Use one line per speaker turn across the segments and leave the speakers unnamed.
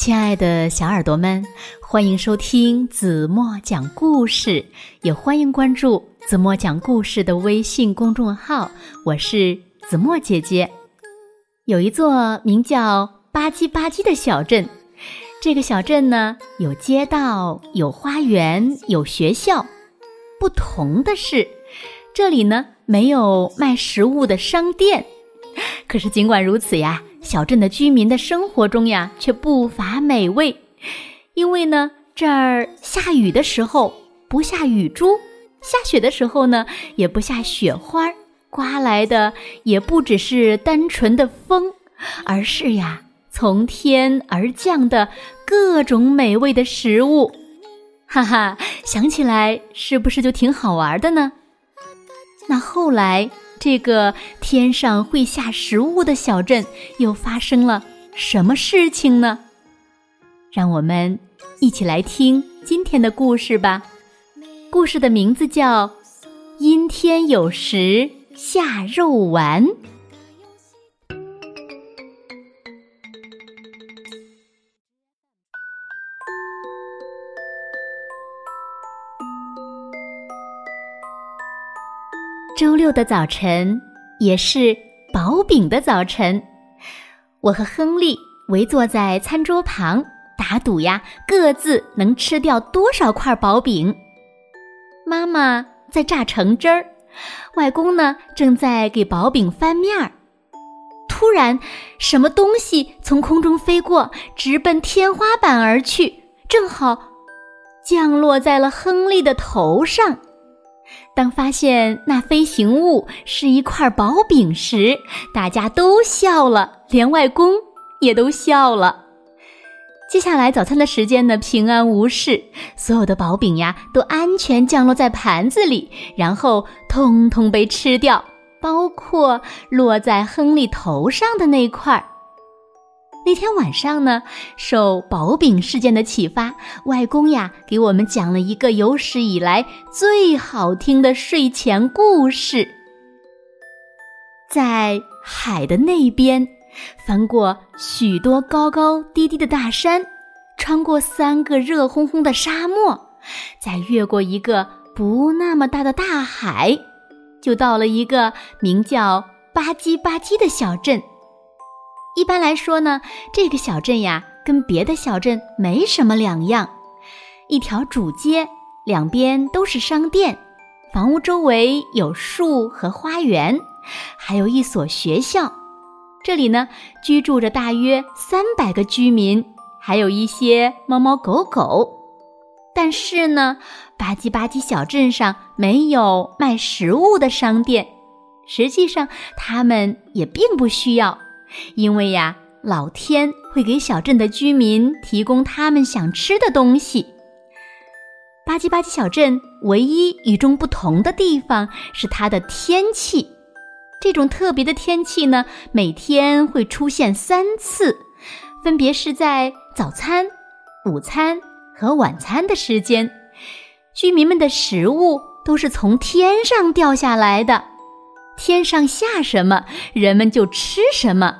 亲爱的小耳朵们，欢迎收听子墨讲故事，也欢迎关注子墨讲故事的微信公众号。我是子墨姐姐。有一座名叫吧唧吧唧的小镇，这个小镇呢，有街道，有花园，有学校。不同的是，这里呢没有卖食物的商店。可是尽管如此呀。小镇的居民的生活中呀，却不乏美味，因为呢，这儿下雨的时候不下雨珠，下雪的时候呢，也不下雪花，刮来的也不只是单纯的风，而是呀，从天而降的各种美味的食物，哈哈，想起来是不是就挺好玩的呢？那后来。这个天上会下食物的小镇又发生了什么事情呢？让我们一起来听今天的故事吧。故事的名字叫《阴天有时下肉丸》。周六的早晨也是薄饼的早晨，我和亨利围坐在餐桌旁打赌呀，各自能吃掉多少块薄饼。妈妈在榨橙汁儿，外公呢正在给薄饼翻面儿。突然，什么东西从空中飞过，直奔天花板而去，正好降落在了亨利的头上。当发现那飞行物是一块薄饼时，大家都笑了，连外公也都笑了。接下来早餐的时间呢，平安无事，所有的薄饼呀都安全降落在盘子里，然后通通被吃掉，包括落在亨利头上的那块儿。那天晚上呢，受薄饼事件的启发，外公呀给我们讲了一个有史以来最好听的睡前故事。在海的那边，翻过许多高高低低的大山，穿过三个热烘烘的沙漠，再越过一个不那么大的大海，就到了一个名叫吧唧吧唧的小镇。一般来说呢，这个小镇呀，跟别的小镇没什么两样。一条主街，两边都是商店，房屋周围有树和花园，还有一所学校。这里呢，居住着大约三百个居民，还有一些猫猫狗狗。但是呢，吧唧吧唧小镇上没有卖食物的商店，实际上他们也并不需要。因为呀，老天会给小镇的居民提供他们想吃的东西。吧唧吧唧小镇唯一与众不同的地方是它的天气。这种特别的天气呢，每天会出现三次，分别是在早餐、午餐和晚餐的时间。居民们的食物都是从天上掉下来的。天上下什么，人们就吃什么。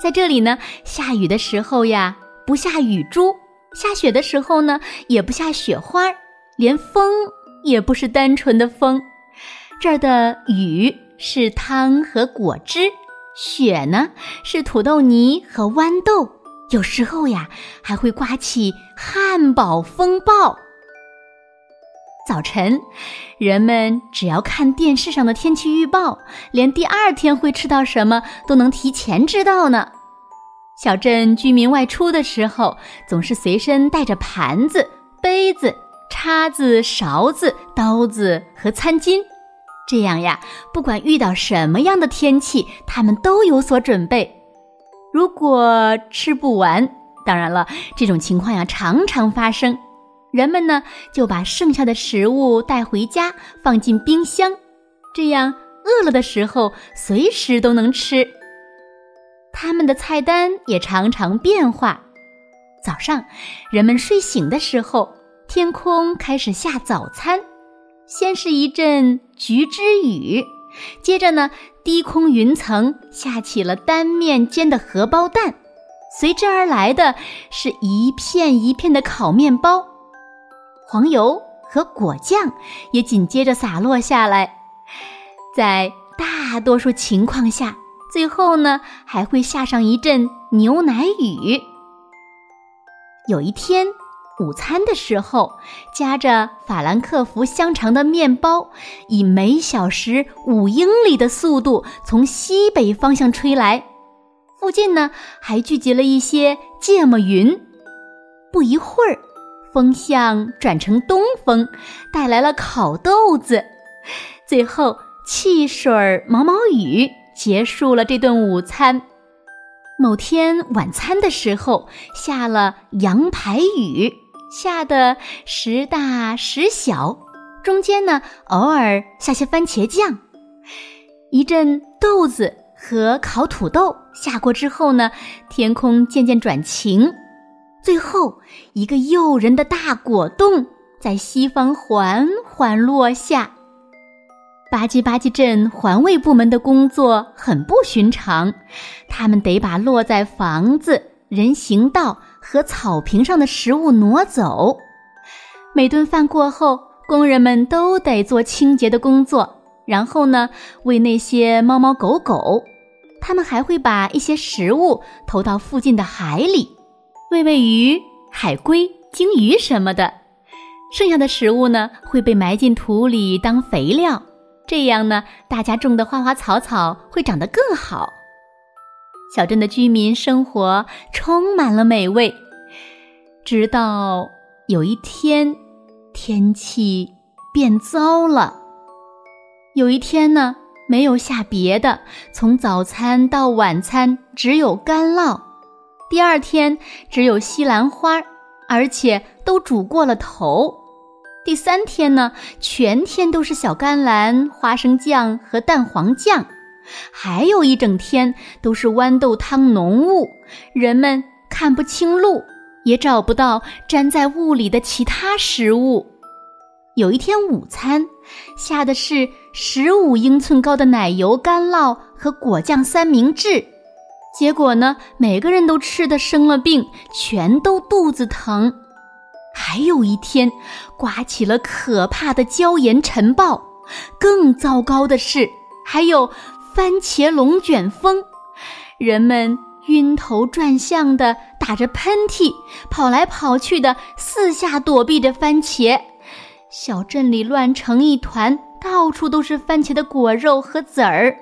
在这里呢，下雨的时候呀，不下雨珠；下雪的时候呢，也不下雪花，连风也不是单纯的风。这儿的雨是汤和果汁，雪呢是土豆泥和豌豆。有时候呀，还会刮起汉堡风暴。早晨，人们只要看电视上的天气预报，连第二天会吃到什么都能提前知道呢。小镇居民外出的时候，总是随身带着盘子、杯子、叉子、勺子、刀子和餐巾，这样呀，不管遇到什么样的天气，他们都有所准备。如果吃不完，当然了，这种情况呀常常发生。人们呢就把剩下的食物带回家，放进冰箱，这样饿了的时候随时都能吃。他们的菜单也常常变化。早上，人们睡醒的时候，天空开始下早餐，先是一阵橘汁雨，接着呢，低空云层下起了单面煎的荷包蛋。随之而来的是一片一片的烤面包，黄油和果酱也紧接着洒落下来。在大多数情况下，最后呢还会下上一阵牛奶雨。有一天。午餐的时候，夹着法兰克福香肠的面包，以每小时五英里的速度从西北方向吹来。附近呢，还聚集了一些芥末云。不一会儿，风向转成东风，带来了烤豆子。最后，汽水毛毛雨结束了这顿午餐。某天晚餐的时候，下了羊排雨。下的时大时小，中间呢偶尔下些番茄酱。一阵豆子和烤土豆下过之后呢，天空渐渐转晴。最后一个诱人的大果冻在西方缓缓落下。吧唧吧唧镇环卫部门的工作很不寻常，他们得把落在房子、人行道。和草坪上的食物挪走。每顿饭过后，工人们都得做清洁的工作，然后呢，喂那些猫猫狗狗。他们还会把一些食物投到附近的海里，喂喂鱼、海龟、鲸鱼什么的。剩下的食物呢，会被埋进土里当肥料。这样呢，大家种的花花草草会长得更好。小镇的居民生活充满了美味，直到有一天，天气变糟了。有一天呢，没有下别的，从早餐到晚餐只有干酪；第二天只有西兰花，而且都煮过了头；第三天呢，全天都是小甘蓝、花生酱和蛋黄酱。还有一整天都是豌豆汤浓雾，人们看不清路，也找不到粘在雾里的其他食物。有一天午餐下的是十五英寸高的奶油干酪和果酱三明治，结果呢，每个人都吃的生了病，全都肚子疼。还有一天刮起了可怕的椒盐尘暴，更糟糕的是还有。番茄龙卷风，人们晕头转向的打着喷嚏，跑来跑去的四下躲避着番茄。小镇里乱成一团，到处都是番茄的果肉和籽儿。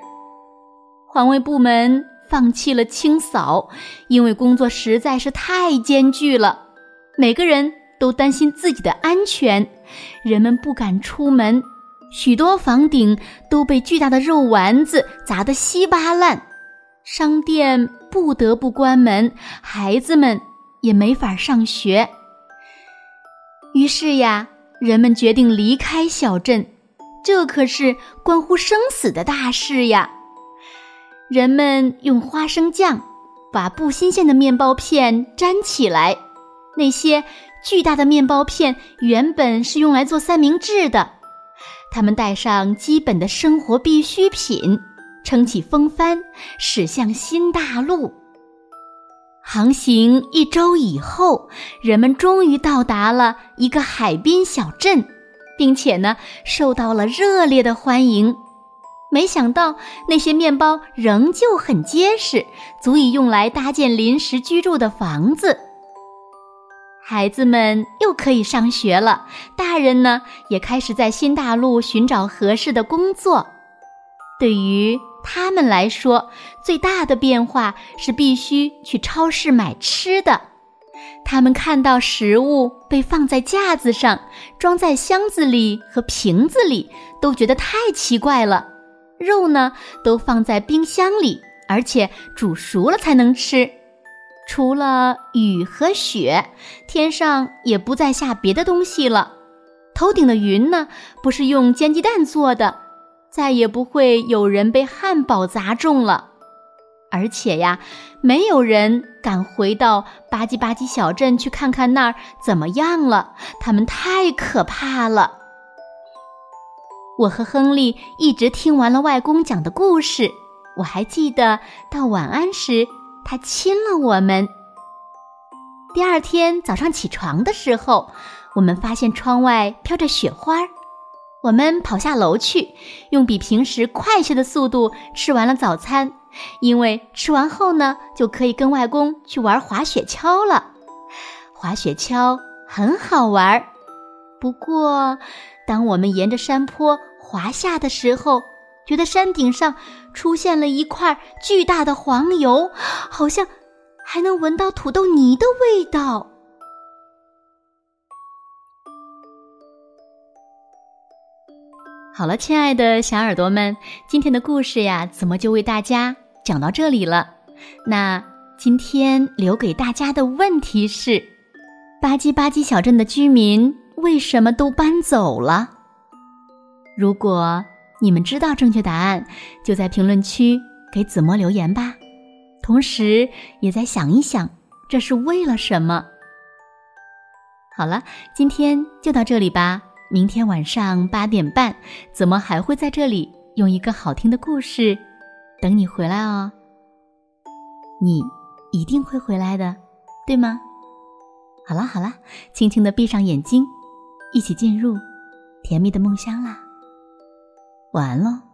环卫部门放弃了清扫，因为工作实在是太艰巨了。每个人都担心自己的安全，人们不敢出门。许多房顶都被巨大的肉丸子砸得稀巴烂，商店不得不关门，孩子们也没法上学。于是呀，人们决定离开小镇，这可是关乎生死的大事呀。人们用花生酱把不新鲜的面包片粘起来，那些巨大的面包片原本是用来做三明治的。他们带上基本的生活必需品，撑起风帆，驶向新大陆。航行一周以后，人们终于到达了一个海滨小镇，并且呢，受到了热烈的欢迎。没想到那些面包仍旧很结实，足以用来搭建临时居住的房子。孩子们又可以上学了，大人呢也开始在新大陆寻找合适的工作。对于他们来说，最大的变化是必须去超市买吃的。他们看到食物被放在架子上，装在箱子里和瓶子里，都觉得太奇怪了。肉呢，都放在冰箱里，而且煮熟了才能吃。除了雨和雪，天上也不再下别的东西了。头顶的云呢，不是用煎鸡蛋做的，再也不会有人被汉堡砸中了。而且呀，没有人敢回到吧唧吧唧小镇去看看那儿怎么样了，他们太可怕了。我和亨利一直听完了外公讲的故事，我还记得到晚安时。他亲了我们，第二天早上起床的时候，我们发现窗外飘着雪花儿。我们跑下楼去，用比平时快些的速度吃完了早餐，因为吃完后呢，就可以跟外公去玩滑雪橇了。滑雪橇很好玩，不过当我们沿着山坡滑下的时候，觉得山顶上出现了一块巨大的黄油，好像……还能闻到土豆泥的味道。好了，亲爱的小耳朵们，今天的故事呀，怎么就为大家讲到这里了？那今天留给大家的问题是：吧唧吧唧小镇的居民为什么都搬走了？如果你们知道正确答案，就在评论区给子墨留言吧。同时，也在想一想，这是为了什么？好了，今天就到这里吧。明天晚上八点半，子墨还会在这里用一个好听的故事等你回来哦？你一定会回来的，对吗？好了好了，轻轻的闭上眼睛，一起进入甜蜜的梦乡啦。晚安喽。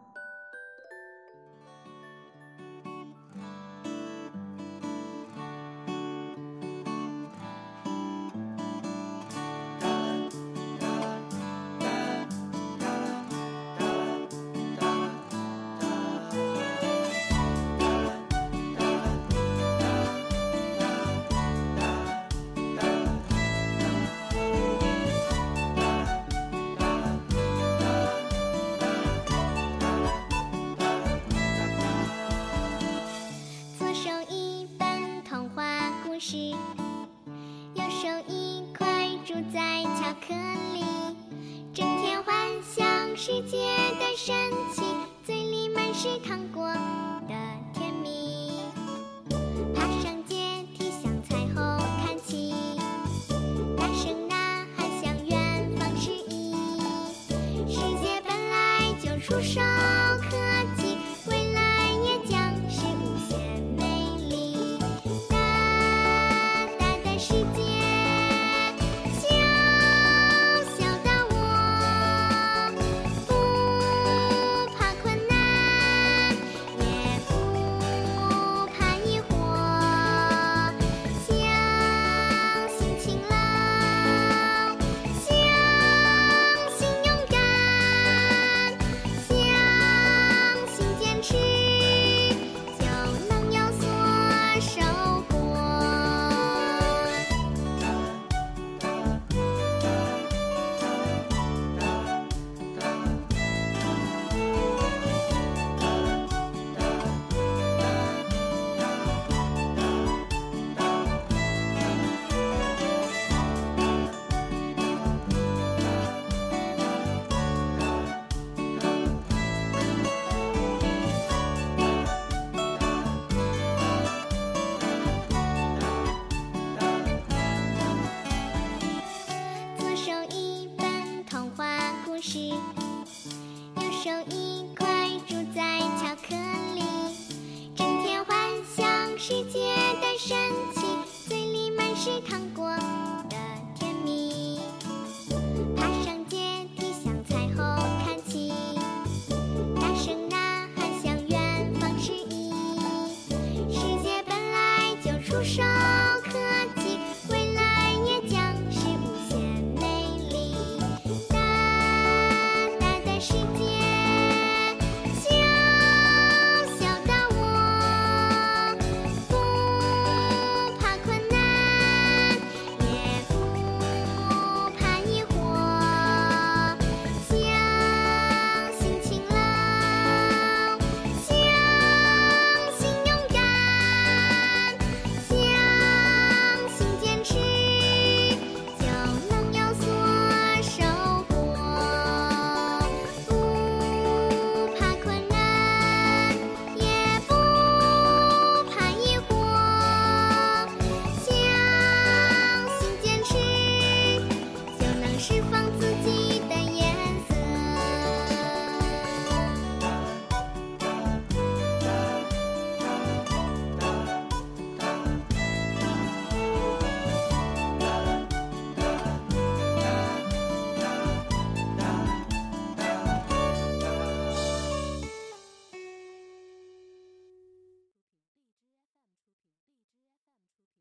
世界的神奇嘴里满是糖果的甜蜜爬上阶梯向彩虹看齐大声呐喊向远方示意世界本来就触手可